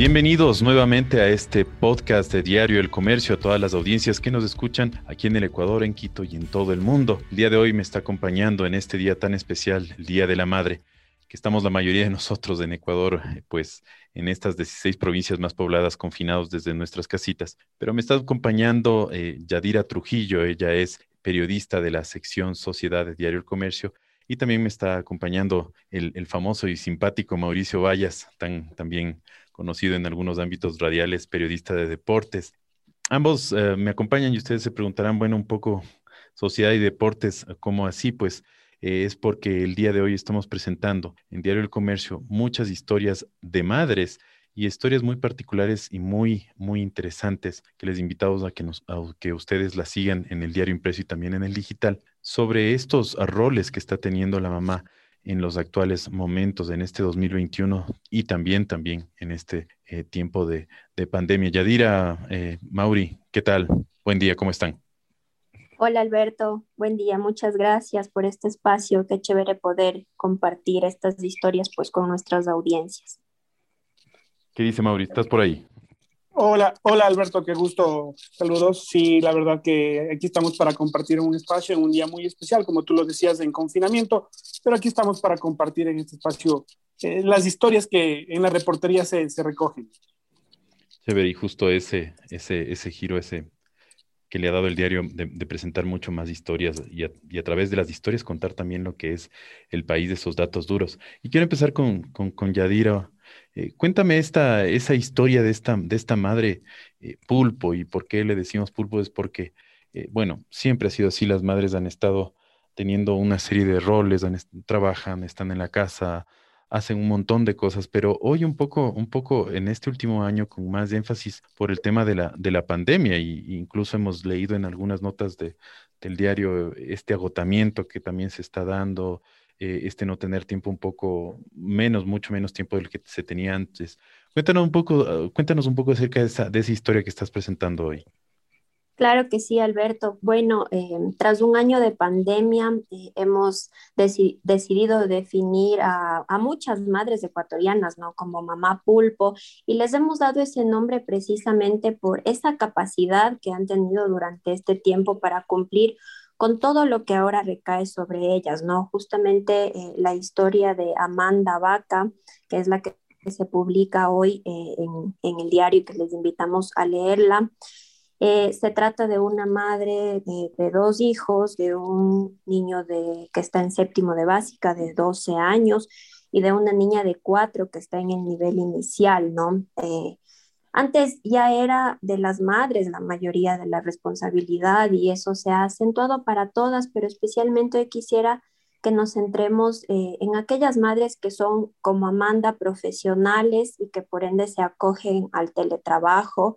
Bienvenidos nuevamente a este podcast de Diario El Comercio, a todas las audiencias que nos escuchan aquí en el Ecuador, en Quito y en todo el mundo. El día de hoy me está acompañando en este día tan especial, el Día de la Madre, que estamos la mayoría de nosotros en Ecuador, pues en estas 16 provincias más pobladas confinados desde nuestras casitas. Pero me está acompañando eh, Yadira Trujillo, ella es periodista de la sección Sociedad de Diario El Comercio y también me está acompañando el, famoso y simpático Mauricio Vallas, tan, también conocido en algunos ámbitos radiales, periodista de deportes. Ambos eh, me acompañan y ustedes se preguntarán, bueno, un poco sociedad y deportes, ¿cómo así? Pues eh, es porque el día de hoy estamos presentando en Diario El Comercio muchas historias de madres y historias muy particulares y muy, muy interesantes que les invitamos a que, nos, a que ustedes las sigan en el diario impreso y también en el digital sobre estos roles que está teniendo la mamá en los actuales momentos, en este 2021 y también, también en este eh, tiempo de, pandemia. Yadira, eh, Mauri, ¿qué tal? Buen día, ¿cómo están? Hola Alberto, buen día, muchas gracias por este espacio, qué chévere poder compartir estas historias pues con nuestras audiencias. ¿Qué dice Mauri? ¿Estás por ahí? Hola, hola Alberto, qué gusto. Saludos. Sí, la verdad que aquí estamos para compartir un espacio en un día muy especial, como tú lo decías, en confinamiento, pero aquí estamos para compartir en este espacio eh, las historias que en la reportería se, se recogen. Chévere, y justo ese, ese, ese giro, ese que le ha dado el diario de, presentar mucho más historias y a, través de las historias contar también lo que es el país de esos datos duros. Y quiero empezar con, con, con Yadira eh, cuéntame esta, esa historia de esta, de esta madre eh, pulpo y por qué le decimos pulpo es porque, eh, bueno, siempre ha sido así, las madres han estado teniendo una serie de roles, trabajan, están en la casa, hacen un montón de cosas, pero hoy un poco, un poco en este último año con más énfasis por el tema de la, de la pandemia y incluso hemos leído en algunas notas de, del diario este agotamiento que también se está dando, eh, este no tener tiempo un poco menos, mucho menos tiempo del que se tenía antes. Cuéntanos un poco, ah, cuéntanos un poco acerca de esa, de esa historia que estás presentando hoy. Claro que sí, Alberto. Bueno, eh, tras un año de pandemia, eh, hemos decidido definir a, a, muchas madres ecuatorianas, ¿no? Como mamá pulpo, y les hemos dado ese nombre precisamente por esa capacidad que han tenido durante este tiempo para cumplir con todo lo que ahora recae sobre ellas, ¿no? Justamente eh, la historia de Amanda Vaca, que es la que se publica hoy eh, en, el diario que les invitamos a leerla. Eh, se trata de una madre de, dos hijos, de un niño de, que está en séptimo de básica de 12 años y de una niña de cuatro que está en el nivel inicial, ¿no? Antes ya era de las madres la mayoría de la responsabilidad y eso se ha acentuado para todas, pero especialmente quisiera que nos centremos eh, en aquellas madres que son como Amanda profesionales y que por ende se acogen al teletrabajo,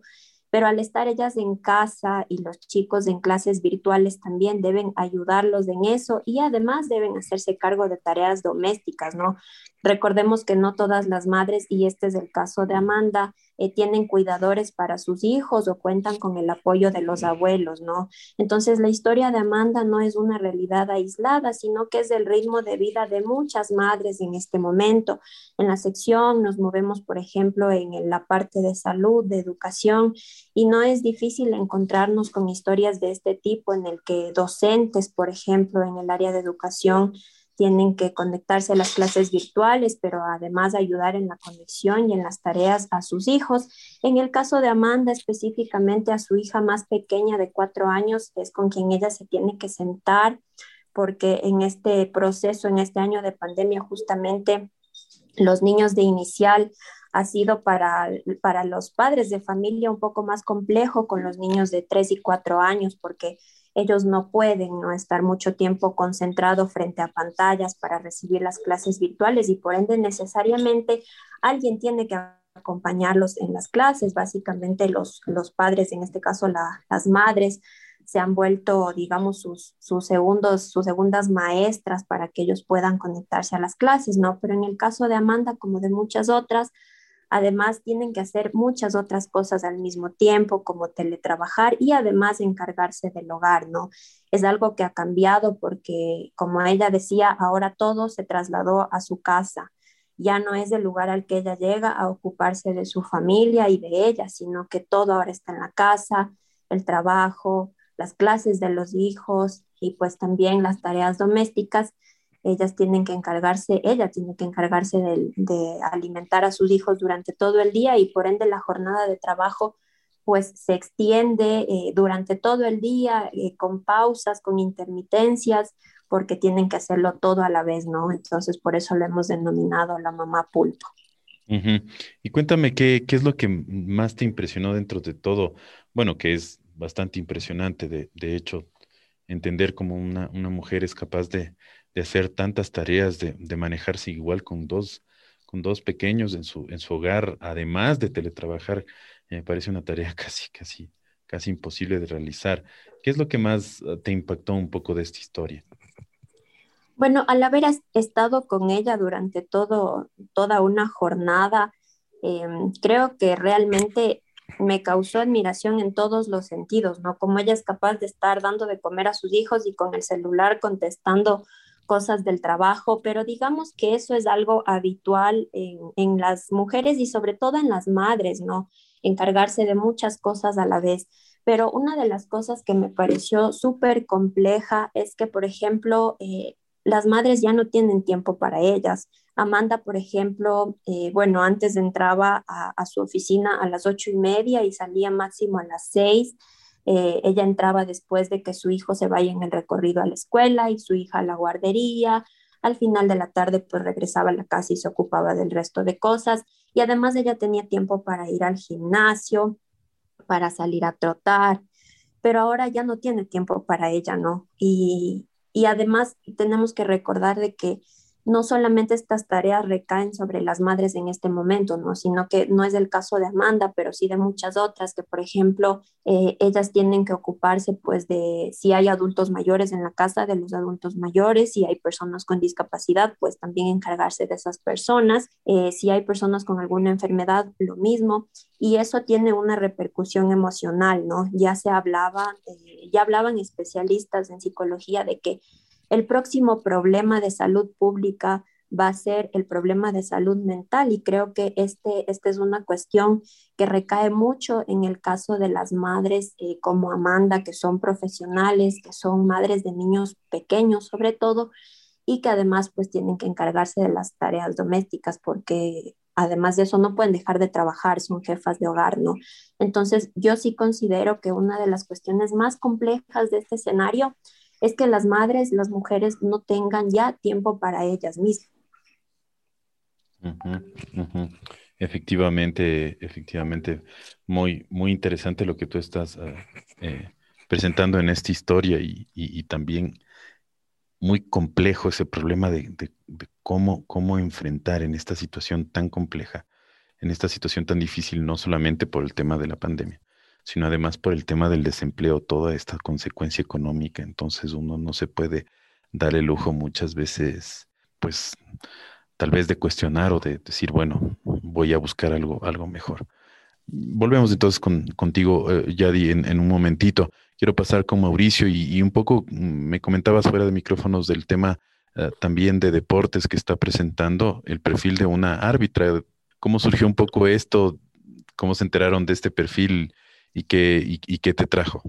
pero al estar ellas en casa y los chicos en clases virtuales también deben ayudarlos en eso y además deben hacerse cargo de tareas domésticas, ¿no? Recordemos que no todas las madres, y este es el caso de Amanda, eh, tienen cuidadores para sus hijos o cuentan con el apoyo de los abuelos, ¿no? Entonces la historia de Amanda no es una realidad aislada, sino que es el ritmo de vida de muchas madres en este momento. En la sección nos movemos, por ejemplo, en la parte de salud, de educación, y no es difícil encontrarnos con historias de este tipo en el que docentes, por ejemplo, en el área de educación, tienen que conectarse a las clases virtuales, pero además ayudar en la conexión y en las tareas a sus hijos. En el caso de Amanda, específicamente a su hija más pequeña de cuatro años, es con quien ella se tiene que sentar, porque en este proceso, en este año de pandemia, justamente los niños de inicial ha sido para, para los padres de familia un poco más complejo con los niños de tres y cuatro años, porque ellos no pueden no estar mucho tiempo concentrado frente a pantallas para recibir las clases virtuales y por ende necesariamente alguien tiene que acompañarlos en las clases, básicamente los, los padres, en este caso las madres, se han vuelto, digamos, sus, sus, segundos, sus segundas maestras para que ellos puedan conectarse a las clases, ¿no? Pero en el caso de Amanda, como de muchas otras, Además, tienen que hacer muchas otras cosas al mismo tiempo, como teletrabajar y además encargarse del hogar, ¿no? Es algo que ha cambiado porque, como ella decía, ahora todo se trasladó a su casa. ya no es el lugar al que ella llega a ocuparse de su familia y de ella, sino que todo ahora está en la casa, el trabajo, las clases de los hijos y pues también las tareas domésticas. Ellas tienen que encargarse, ella tiene que encargarse de, alimentar a sus hijos durante todo el día y por ende la jornada de trabajo pues se extiende eh, durante todo el día eh, con pausas, con intermitencias, porque tienen que hacerlo todo a la vez, ¿no? Entonces, por eso lo hemos denominado la mamá pulpo. Y cuéntame, ¿qué, ¿qué, es lo que más te impresionó dentro de todo? Bueno, que es bastante impresionante, de, de hecho, entender cómo una, una, mujer es capaz de, de hacer tantas tareas, de, de, manejarse igual con dos, con dos pequeños en su, en su hogar, además de teletrabajar, me parece una tarea casi, casi, casi imposible de realizar. ¿Qué es lo que más ah, te impactó un poco de esta historia? Bueno, al haber estado con ella durante todo, toda una jornada, em, creo que realmente me causó admiración en todos los sentidos, ¿no? Como ella es capaz de estar dando de comer a sus hijos y con el celular contestando cosas del trabajo, pero digamos que eso es algo habitual en, en las mujeres y sobre todo en las madres, ¿no? Encargarse de muchas cosas a la vez. Pero una de las cosas que me pareció súper compleja es que, por ejemplo, eh, las madres ya no tienen tiempo para ellas. Amanda, por ejemplo, eh, bueno, antes entraba a, su oficina a las ocho y media y salía máximo a las seis. Eh, ella entraba después de que su hijo se vaya en el recorrido a la escuela y su hija a la guardería. Al final de la tarde, pues regresaba a la casa y se ocupaba del resto de cosas. Y además ella tenía tiempo para ir al gimnasio, para salir a trotar, pero ahora ya no tiene tiempo para ella, ¿no? Y, y además tenemos que recordar de que no solamente estas tareas recaen sobre las madres en este momento, ¿no? sino que no es el caso de Amanda, pero sí de muchas otras, que por ejemplo, eh, ellas tienen que ocuparse pues de si hay adultos mayores en la casa, de los adultos mayores, si hay personas con discapacidad, pues también encargarse de esas personas, eh, si hay personas con alguna enfermedad, lo mismo, y eso tiene una repercusión emocional, ¿no? Ya se hablaba, eh, ya hablaban especialistas en psicología de que el próximo problema de salud pública va a ser el problema de salud mental y creo que este, esta es una cuestión que recae mucho en el caso de las madres eh, como Amanda, que son profesionales, que son madres de niños pequeños sobre todo y que además pues tienen que encargarse de las tareas domésticas porque además de eso no pueden dejar de trabajar, son jefas de hogar, ¿no? Entonces yo sí considero que una de las cuestiones más complejas de este escenario es que las madres, las mujeres no tengan ya tiempo para ellas mismas. Efectivamente, efectivamente, muy, muy interesante lo que tú estás ah, eh, presentando en esta historia y, también muy complejo ese problema de, cómo, cómo enfrentar en esta situación tan compleja, en esta situación tan difícil, no solamente por el tema de la pandemia, sino además por el tema del desempleo, toda esta consecuencia económica. Entonces uno no se puede dar el lujo muchas veces, pues tal vez de cuestionar o de decir, bueno, voy a buscar algo, algo mejor. Volvemos entonces con, contigo, eh, Yadi, en, un momentito. Quiero pasar con Mauricio y, un poco mm, me comentabas fuera de micrófonos del tema eh, también de deportes que está presentando el perfil de una árbitra. ¿Cómo surgió un poco esto? ¿Cómo se enteraron de este perfil? Y qué, y, qué te trajo?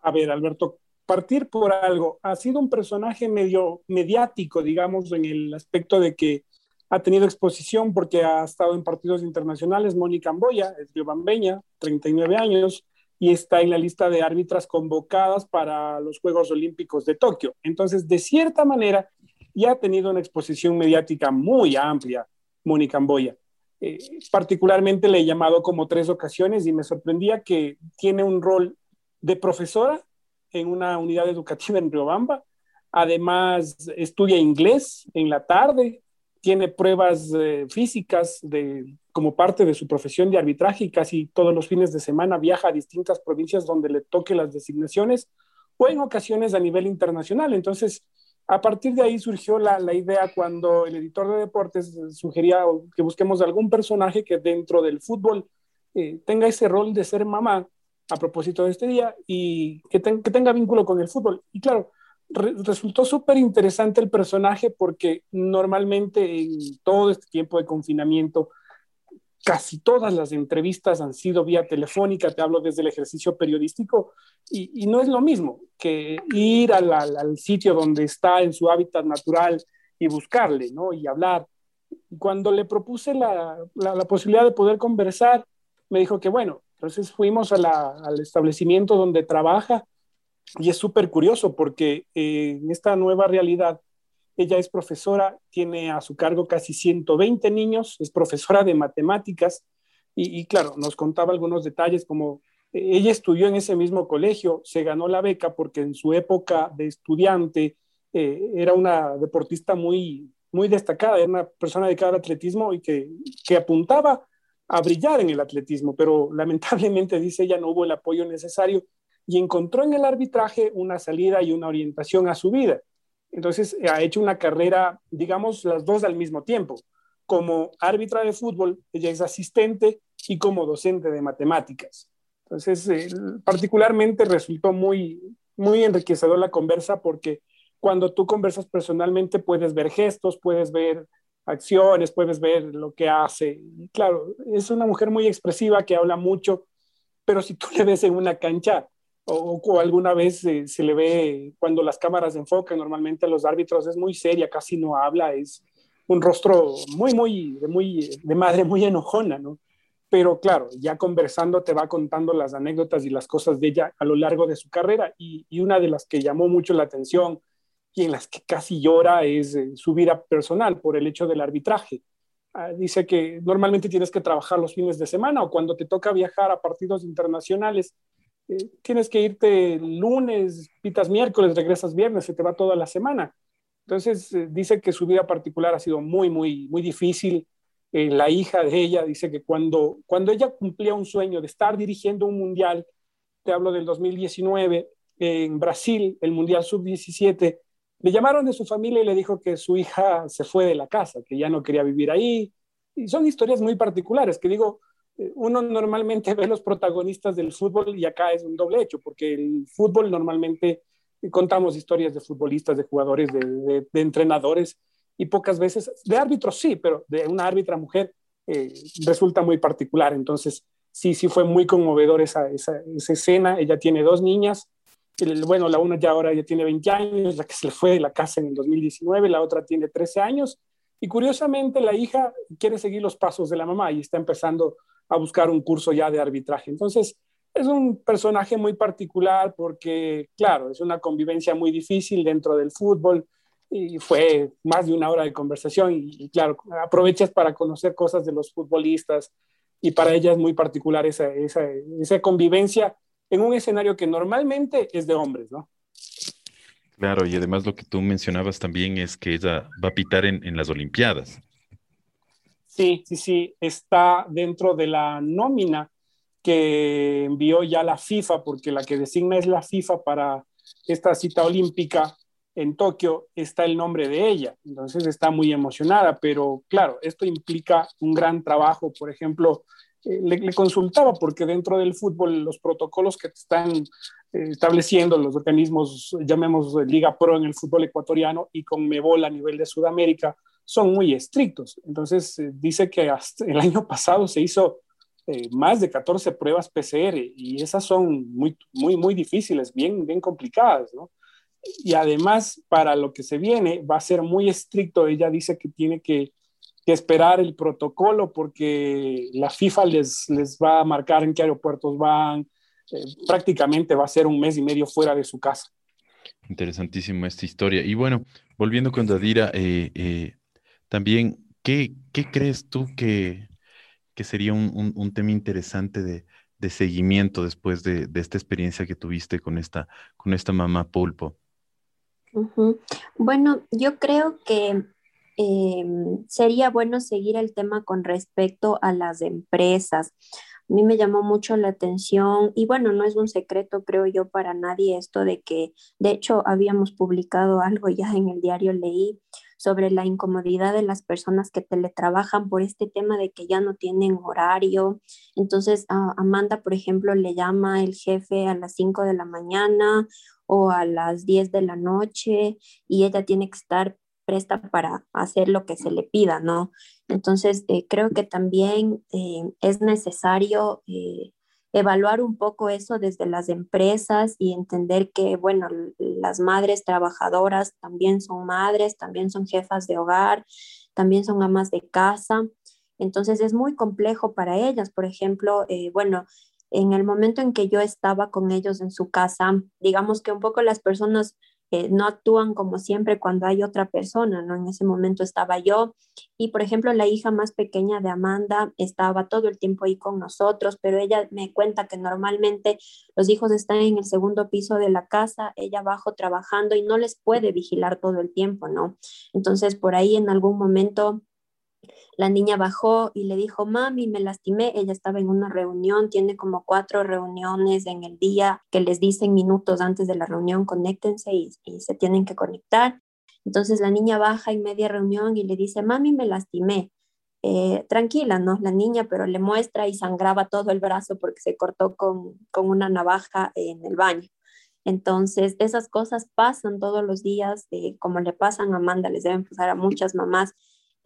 A ver, Alberto, partir por algo. Ha sido un personaje medio mediático, digamos, en el aspecto de que ha tenido exposición porque ha estado en partidos internacionales. Mónica Amboya, es riobambeña, 39 años, y está en la lista de árbitras convocadas para los Juegos Olímpicos de Tokio. Entonces, de cierta manera, ya ha tenido una exposición mediática muy amplia, Mónica Amboya. Eh, particularmente le he llamado como tres ocasiones y me sorprendía que tiene un rol de profesora en una unidad educativa en Riobamba. Además, estudia inglés en la tarde, tiene pruebas eh, físicas de, como parte de su profesión de arbitraje y casi todos los fines de semana viaja a distintas provincias donde le toque las designaciones o en ocasiones a nivel internacional. Entonces, a partir de ahí surgió la, idea cuando el editor de deportes sugería que busquemos algún personaje que dentro del fútbol eh, tenga ese rol de ser mamá a propósito de este día y que, tenga vínculo con el fútbol. Y claro, resultó súper interesante el personaje porque normalmente en todo este tiempo de confinamiento, casi todas las entrevistas han sido vía telefónica, te hablo desde el ejercicio periodístico, y, no es lo mismo que ir al, sitio donde está en su hábitat natural y buscarle, ¿no? Y hablar. Cuando le propuse la, posibilidad de poder conversar, me dijo que bueno, entonces fuimos al establecimiento donde trabaja y es súper curioso porque eh, en esta nueva realidad, ella es profesora, tiene a su cargo casi 120 niños, es profesora de matemáticas y, claro, nos contaba algunos detalles como eh, ella estudió en ese mismo colegio, se ganó la beca porque en su época de estudiante eh, era una deportista muy, muy destacada, era una persona dedicada al atletismo y que, que apuntaba a brillar en el atletismo, pero lamentablemente, dice ella, no hubo el apoyo necesario y encontró en el arbitraje una salida y una orientación a su vida. Entonces ha hecho una carrera, digamos, las dos al mismo tiempo. Como árbitra de fútbol, ella es asistente y como docente de matemáticas. Entonces, eh, particularmente resultó muy, muy enriquecedor la conversa porque cuando tú conversas personalmente puedes ver gestos, puedes ver acciones, puedes ver lo que hace. Y claro, es una mujer muy expresiva que habla mucho, pero si tú le ves en una cancha, o, alguna vez se le ve cuando las cámaras enfocan normalmente a los árbitros, es muy seria, casi no habla, es un rostro muy, muy, muy, de madre muy enojona, ¿no? Pero claro, ya conversando te va contando las anécdotas y las cosas de ella a lo largo de su carrera y, y una de las que llamó mucho la atención y en las que casi llora es eh, su vida personal por el hecho del arbitraje. Ah, dice que normalmente tienes que trabajar los fines de semana o cuando te toca viajar a partidos internacionales tienes que irte lunes, pitas miércoles, regresas viernes, se te va toda la semana. Entonces, eh, dice que su vida particular ha sido muy, muy, muy difícil. Eh, la hija de ella dice que cuando, cuando ella cumplía un sueño de estar dirigiendo un mundial, te hablo del 2019, en Brasil, el Mundial Sub-17, le llamaron de su familia y le dijo que su hija se fue de la casa, que ya no quería vivir ahí. Y son historias muy particulares, que digo, uno normalmente ve los protagonistas del fútbol y acá es un doble hecho, porque el fútbol normalmente contamos historias de futbolistas, de jugadores, de, entrenadores y pocas veces, de árbitros sí, pero de una árbitra mujer eh, resulta muy particular. Entonces, sí, sí fue muy conmovedor esa, esa, escena. Ella tiene dos niñas. bueno, la una ya ahora ya tiene 20 años, la que se le fue de la casa en el 2019, la otra tiene 13 años. Y curiosamente, la hija quiere seguir los pasos de la mamá y está empezando a buscar un curso ya de arbitraje. Entonces, es un personaje muy particular porque, claro, es una convivencia muy difícil dentro del fútbol y fue más de una hora de conversación y, claro, aprovechas para conocer cosas de los futbolistas y para ella es muy particular esa, esa, esa convivencia en un escenario que normalmente es de hombres, ¿no? Claro, y además lo que tú mencionabas también es que ella va a pitar en, en las Olimpiadas. Sí, sí, sí, está dentro de la nómina que envió ya la FIFA, porque la que designa es la FIFA para esta cita olímpica en Tokio, está el nombre de ella. Entonces está muy emocionada, pero claro, esto implica un gran trabajo. Por ejemplo, eh, le, consultaba porque dentro del fútbol los protocolos que están eh, estableciendo los organismos, llamemos Liga Pro en el fútbol ecuatoriano y con Mebol a nivel de Sudamérica, son muy estrictos. Entonces, eh, dice que hasta el año pasado se hizo eh, más de 14 pruebas PCR y esas son muy, muy, muy difíciles, bien, bien complicadas, ¿no? Y además, para lo que se viene, va a ser muy estricto. Ella dice que tiene que, esperar el protocolo porque la FIFA les, les va a marcar en qué aeropuertos van. Eh, prácticamente va a ser un mes y medio fuera de su casa. Interesantísima esta historia. Y bueno, volviendo con Dadira, eh, también, ¿qué, crees tú que, sería un, tema interesante de, seguimiento después de, esta experiencia que tuviste con esta, con esta mamá pulpo? Bueno, yo creo que em, sería bueno seguir el tema con respecto a las empresas. A mí me llamó mucho la atención y bueno, no es un secreto, creo yo, para nadie esto de que, de hecho, habíamos publicado algo ya en el diario Leí sobre la incomodidad de las personas que teletrabajan por este tema de que ya no tienen horario. Entonces, Amanda, por ejemplo, le llama el jefe a las 5 de la mañana o a las 10 de la noche y ella tiene que estar presta para hacer lo que se le pida, ¿no? Entonces, eh, creo que también eh, es necesario eh, evaluar un poco eso desde las empresas y entender que, bueno, las madres trabajadoras también son madres, también son jefas de hogar, también son amas de casa. Entonces, es muy complejo para ellas. Por ejemplo, bueno, en el momento en que yo estaba con ellos en su casa, digamos que un poco las personas eh, no actúan como siempre cuando hay otra persona, ¿no? En ese momento estaba yo y, por ejemplo, la hija más pequeña de Amanda estaba todo el tiempo ahí con nosotros, pero ella me cuenta que normalmente los hijos están en el segundo piso de la casa, ella abajo trabajando y no les puede vigilar todo el tiempo, ¿no? Entonces, por ahí en algún momento la niña bajó y le dijo, mami, me lastimé. Ella estaba en una reunión, tiene como cuatro reuniones en el día que les dicen minutos antes de la reunión, conéctense y, se tienen que conectar. Entonces la niña baja en media reunión y le dice, mami, me lastimé. Eh, tranquila, ¿no? La niña, pero le muestra y sangraba todo el brazo porque se cortó con, con una navaja en el baño. Entonces, esas cosas pasan todos los días, eh, como le pasan a Amanda, les deben pasar a muchas mamás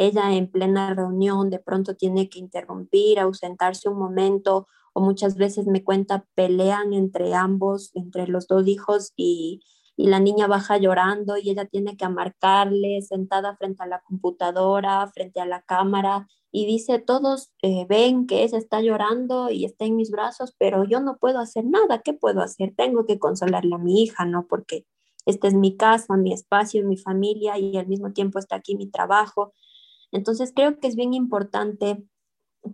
ella en plena reunión de pronto tiene que interrumpir, ausentarse un momento o muchas veces me cuenta pelean entre ambos, entre los dos hijos y, la niña baja llorando y ella tiene que amarcarle sentada frente a la computadora, frente a la cámara y dice, todos eh, ven que ella está llorando y está en mis brazos, pero yo no puedo hacer nada, ¿qué puedo hacer? Tengo que consolarle a mi hija, ¿no? Porque esta es mi casa, mi espacio, mi familia y al mismo tiempo está aquí mi trabajo. Entonces, creo que es bien importante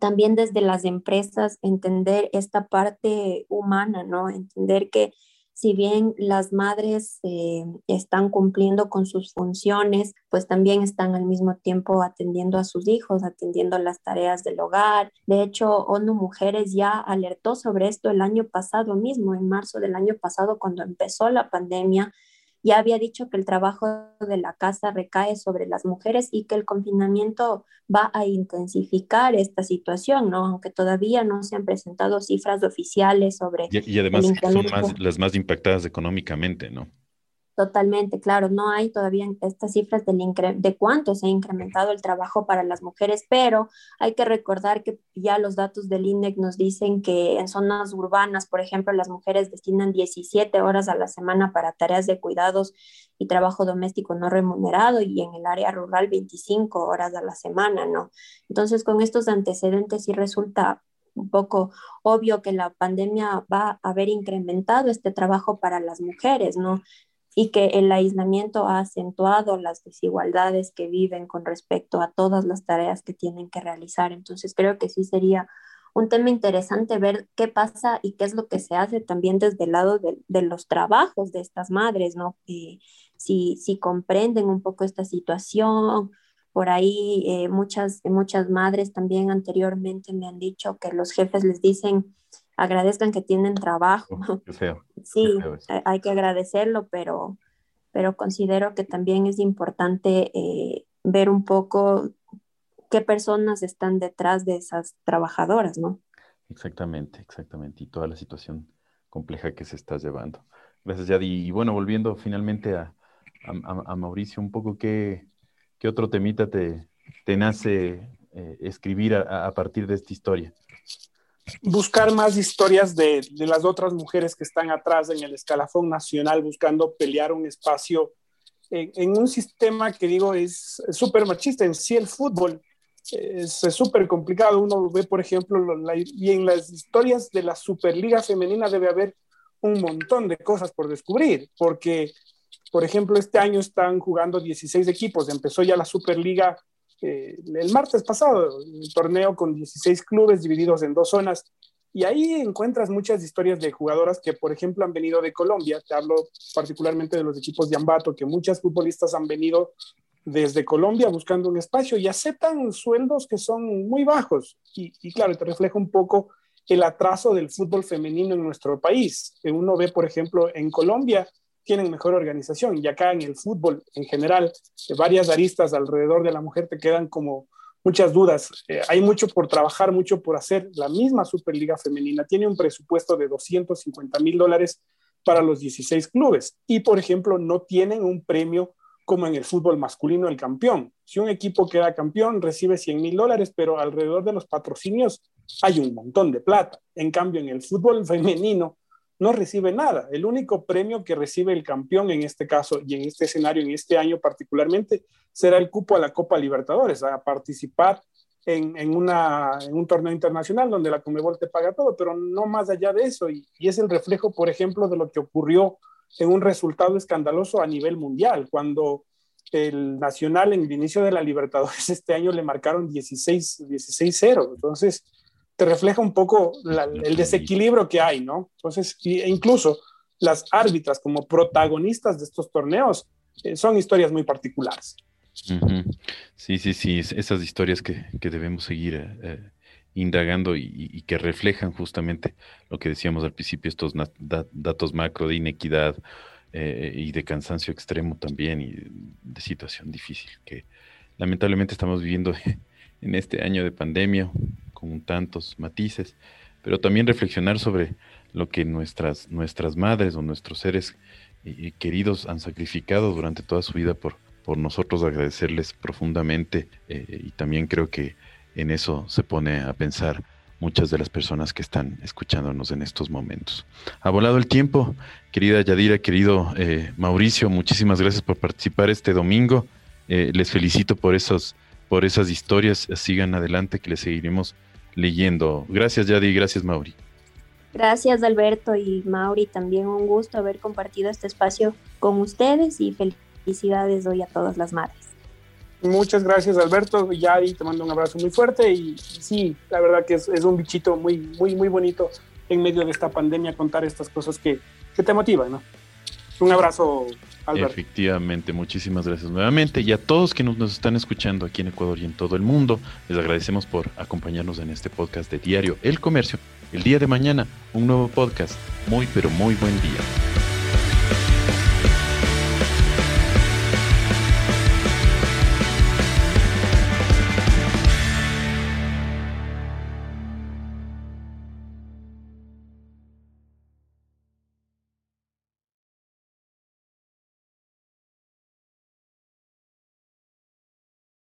también desde las empresas entender esta parte humana, ¿no? Entender que si bien las madres eh, están cumpliendo con sus funciones, pues también están al mismo tiempo atendiendo a sus hijos, atendiendo las tareas del hogar. De hecho, ONU Mujeres ya alertó sobre esto el año pasado mismo, en marzo del año pasado, cuando empezó la pandemia, ya había dicho que el trabajo de la casa recae sobre las mujeres y que el confinamiento va a intensificar esta situación, ¿no? Aunque todavía no se han presentado cifras oficiales sobre... Y, además son más, las más impactadas económicamente, ¿no? Totalmente, claro, no hay todavía estas cifras del de cuánto se ha incrementado el trabajo para las mujeres, pero hay que recordar que ya los datos del INEC nos dicen que en zonas urbanas, por ejemplo, las mujeres destinan 17 horas a la semana para tareas de cuidados y trabajo doméstico no remunerado y en el área rural 25 horas a la semana, ¿no? Entonces, con estos antecedentes sí resulta un poco obvio que la pandemia va a haber incrementado este trabajo para las mujeres, ¿no? Y que el aislamiento ha acentuado las desigualdades que viven con respecto a todas las tareas que tienen que realizar. Entonces creo que sí sería un tema interesante ver qué pasa y qué es lo que se hace también desde el lado de, los trabajos de estas madres, ¿no? si, si comprenden un poco esta situación, por ahí eh, muchas, muchas madres también anteriormente me han dicho que los jefes les dicen, agradezcan que tienen trabajo. Sí, hay que agradecerlo, pero, pero considero que también es importante eh, ver un poco qué personas están detrás de esas trabajadoras, ¿no? Exactamente, exactamente. Y toda la situación compleja que se está llevando. Gracias, Yadi. Y bueno, volviendo finalmente a, Mauricio, un poco qué, qué otro temita te, te nace eh, escribir a partir de esta historia buscar más historias de, las otras mujeres que están atrás en el escalafón nacional buscando pelear un espacio en, un sistema que digo es súper machista. En sí el fútbol es súper complicado. Uno ve, por ejemplo, y en las historias de la Superliga Femenina debe haber un montón de cosas por descubrir, porque, por ejemplo, este año están jugando 16 equipos, empezó ya la Superliga el martes pasado, un torneo con 16 clubes divididos en dos zonas. Y ahí encuentras muchas historias de jugadoras que, por ejemplo, han venido de Colombia. Te hablo particularmente de los equipos de Ambato, que muchas futbolistas han venido desde Colombia buscando un espacio y aceptan sueldos que son muy bajos. Y, y claro, te refleja un poco el atraso del fútbol femenino en nuestro país. Uno ve, por ejemplo, en Colombia, tienen mejor organización. Y acá en el fútbol en general, de varias aristas alrededor de la mujer te quedan como muchas dudas. Eh, hay mucho por trabajar, mucho por hacer. La misma Superliga Femenina tiene un presupuesto de 250 mil dólares para los 16 clubes. Y, por ejemplo, no tienen un premio como en el fútbol masculino el campeón. Si un equipo queda campeón, recibe 100 mil dólares, pero alrededor de los patrocinios hay un montón de plata. En cambio, en el fútbol femenino no recibe nada. El único premio que recibe el campeón en este caso y en este escenario, en este año particularmente, será el cupo a la Copa Libertadores, a participar en, en, una, en un torneo internacional donde la Comebol te paga todo, pero no más allá de eso. Y, y es el reflejo, por ejemplo, de lo que ocurrió en un resultado escandaloso a nivel mundial, cuando el Nacional en el inicio de la Libertadores este año le marcaron 16-0. 16 Entonces, te refleja un poco el desequilibrio que hay, ¿no? Entonces, e incluso las árbitras como protagonistas de estos torneos eh, son historias muy particulares. Sí, sí, sí, esas historias que, debemos seguir eh, eh, indagando y, que reflejan justamente lo que decíamos al principio, estos datos macro de inequidad y de cansancio extremo también y de situación difícil que lamentablemente estamos viviendo en este año de pandemia, con tantos matices, pero también reflexionar sobre lo que nuestras, nuestras madres o nuestros seres eh, queridos han sacrificado durante toda su vida por, por nosotros, agradecerles profundamente eh, y también creo que en eso se pone a pensar muchas de las personas que están escuchándonos en estos momentos. Ha volado el tiempo, querida Yadira, querido eh, Mauricio, muchísimas gracias por participar este domingo. les felicito por esos por esas historias. Sigan adelante que les seguiremos leyendo. Gracias, Yadi, gracias, Mauri. Gracias, Alberto y Mauri. También un gusto haber compartido este espacio con ustedes y felicidades hoy a todas las madres. Muchas gracias, Alberto. Yadi, te mando un abrazo muy fuerte y sí, la verdad que es, un bichito muy, muy, muy bonito en medio de esta pandemia contar estas cosas que, que te motivan, ¿no? Un abrazo Efectivamente, muchísimas gracias nuevamente. Y a todos que nos, están escuchando aquí en Ecuador y en todo el mundo, les agradecemos por acompañarnos en este podcast de Diario El Comercio. El día de mañana, un nuevo podcast. Muy, pero muy buen día.